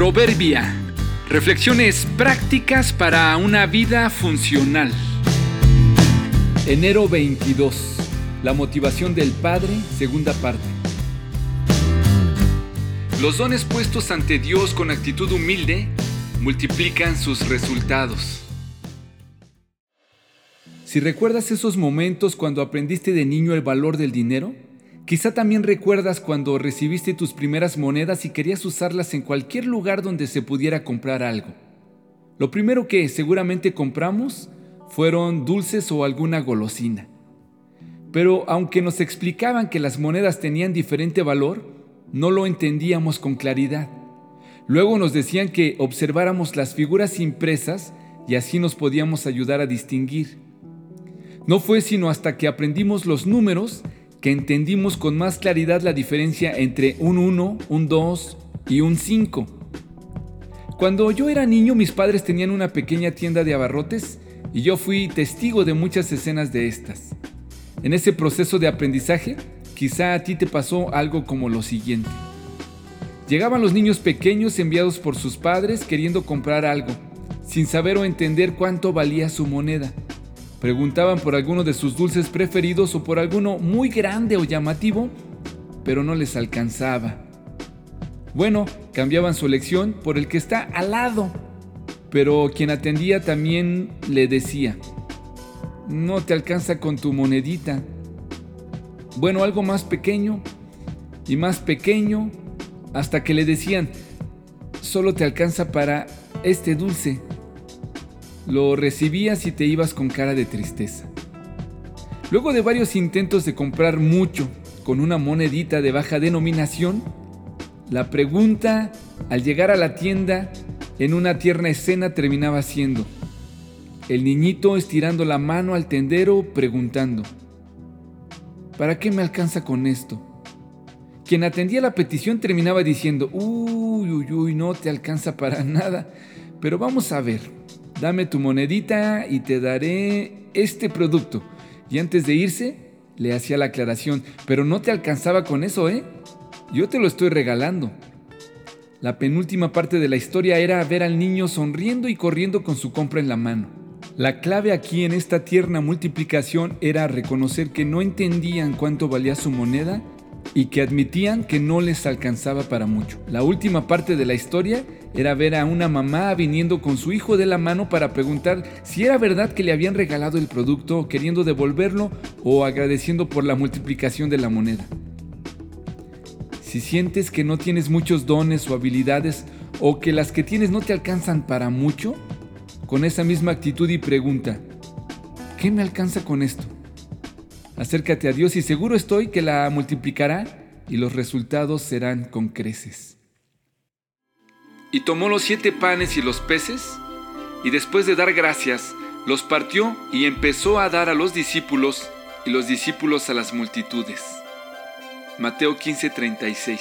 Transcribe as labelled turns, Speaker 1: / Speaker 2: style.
Speaker 1: Proverbia. Reflexiones prácticas para una vida funcional. Enero 22. La motivación del Padre, segunda parte. Los dones puestos ante Dios con actitud humilde multiplican sus resultados. Si recuerdas esos momentos cuando aprendiste de niño el valor del dinero, quizá también recuerdas cuando recibiste tus primeras monedas y querías usarlas en cualquier lugar donde se pudiera comprar algo. Lo primero que seguramente compramos fueron dulces o alguna golosina. Pero aunque nos explicaban que las monedas tenían diferente valor, no lo entendíamos con claridad. Luego nos decían que observáramos las figuras impresas y así nos podíamos ayudar a distinguir. No fue sino hasta que aprendimos los números que entendimos con más claridad la diferencia entre un 1, un 2 y un 5. Cuando yo era niño mis padres tenían una pequeña tienda de abarrotes y yo fui testigo de muchas escenas de estas. En ese proceso de aprendizaje, quizá a ti te pasó algo como lo siguiente. Llegaban los niños pequeños enviados por sus padres queriendo comprar algo, sin saber o entender cuánto valía su moneda. Preguntaban por alguno de sus dulces preferidos o por alguno muy grande o llamativo, pero no les alcanzaba. Bueno, cambiaban su elección por el que está al lado pero quien atendía también le decía, no te alcanza con tu monedita. Bueno, algo más pequeño y más pequeño, hasta que le decían, solo te alcanza para este dulce. Lo recibías y te ibas con cara de tristeza. Luego de varios intentos de comprar mucho con una monedita de baja denominación, la pregunta al llegar a la tienda en una tierna escena terminaba siendo el niñito estirando la mano al tendero preguntando, ¿para qué me alcanza con esto? Quien atendía la petición terminaba diciendo, uy, uy, uy, no te alcanza para nada, pero vamos a ver, dame tu monedita y te daré este producto. Y antes de irse, le hacía la aclaración, pero no te alcanzaba con eso, ¿eh? Yo te lo estoy regalando. La penúltima parte de la historia era ver al niño sonriendo y corriendo con su compra en la mano. La clave aquí en esta tierna multiplicación era reconocer que no entendían cuánto valía su moneda y que admitían que no les alcanzaba para mucho. La última parte de la historia era ver a una mamá viniendo con su hijo de la mano para preguntar si era verdad que le habían regalado el producto, queriendo devolverlo o agradeciendo por la multiplicación de la moneda. Si sientes que no tienes muchos dones o habilidades o que las que tienes no te alcanzan para mucho, con esa misma actitud y pregunta, ¿qué me alcanza con esto? Acércate a Dios y seguro estoy que la multiplicará y los resultados serán con creces. Y tomó los siete panes y los peces, y después de dar gracias, los partió y empezó a dar a los discípulos y los discípulos a las multitudes. Mateo 15:36.